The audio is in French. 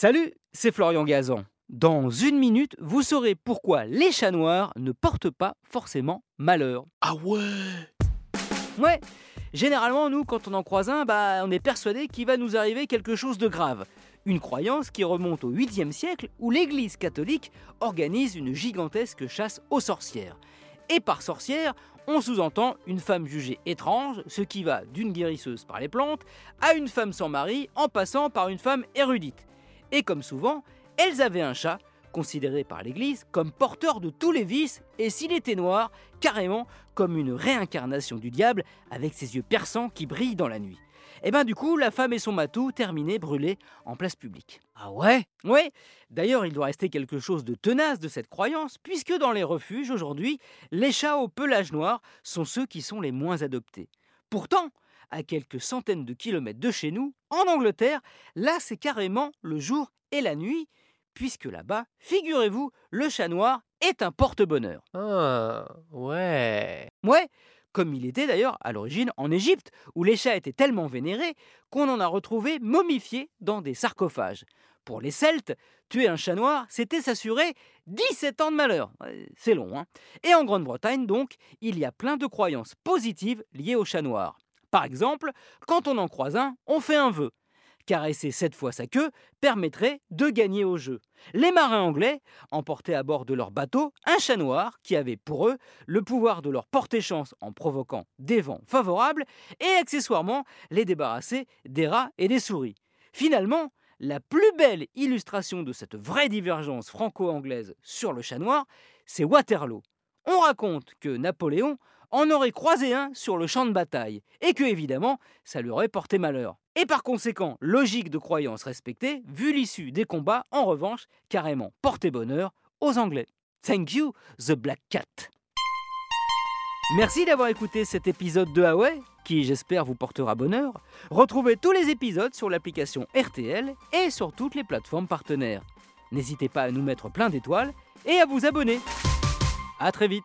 Salut, c'est Florian Gazan. Dans une minute, vous saurez pourquoi les chats noirs ne portent pas forcément malheur. Ah ouais Ouais, généralement, nous, quand on en croise un, bah, on est persuadé qu'il va nous arriver quelque chose de grave. Une croyance qui remonte au 8e siècle où l'Église catholique organise une gigantesque chasse aux sorcières. Et par sorcière, on sous-entend une femme jugée étrange, ce qui va d'une guérisseuse par les plantes à une femme sans mari en passant par une femme érudite. Et comme souvent, elles avaient un chat, considéré par l'Église comme porteur de tous les vices, et s'il était noir, carrément comme une réincarnation du diable, avec ses yeux perçants qui brillent dans la nuit. Et ben du coup, la femme et son matou terminés brûlés en place publique. Ah ouais? Ouais, d'ailleurs, il doit rester quelque chose de tenace de cette croyance, puisque dans les refuges aujourd'hui, les chats au pelage noir sont ceux qui sont les moins adoptés. Pourtant, à quelques centaines de kilomètres de chez nous, en Angleterre, là c'est carrément le jour et la nuit, puisque là-bas, figurez-vous, le chat noir est un porte-bonheur. Ah, ouais. Ouais, comme il était d'ailleurs à l'origine en Égypte, où les chats étaient tellement vénérés qu'on en a retrouvé momifiés dans des sarcophages. Pour les Celtes, tuer un chat noir, c'était s'assurer 17 ans de malheur. C'est long, hein Et en Grande-Bretagne, donc, il y a plein de croyances positives liées au chat noir. Par exemple, quand on en croise un, on fait un vœu. Caresser sept fois sa queue permettrait de gagner au jeu. Les marins anglais emportaient à bord de leur bateau un chat noir qui avait pour eux le pouvoir de leur porter chance en provoquant des vents favorables et accessoirement les débarrasser des rats et des souris. Finalement, la plus belle illustration de cette vraie divergence franco-anglaise sur le chat noir, c'est Waterloo. On raconte que Napoléon en aurait croisé un sur le champ de bataille, et que évidemment, ça lui aurait porté malheur. Et par conséquent, logique de croyance respectée, vu l'issue des combats, en revanche, carrément porté bonheur aux Anglais. Thank you, The Black Cat. Merci d'avoir écouté cet épisode de Huawei, qui j'espère vous portera bonheur. Retrouvez tous les épisodes sur l'application RTL et sur toutes les plateformes partenaires. N'hésitez pas à nous mettre plein d'étoiles et à vous abonner. A très vite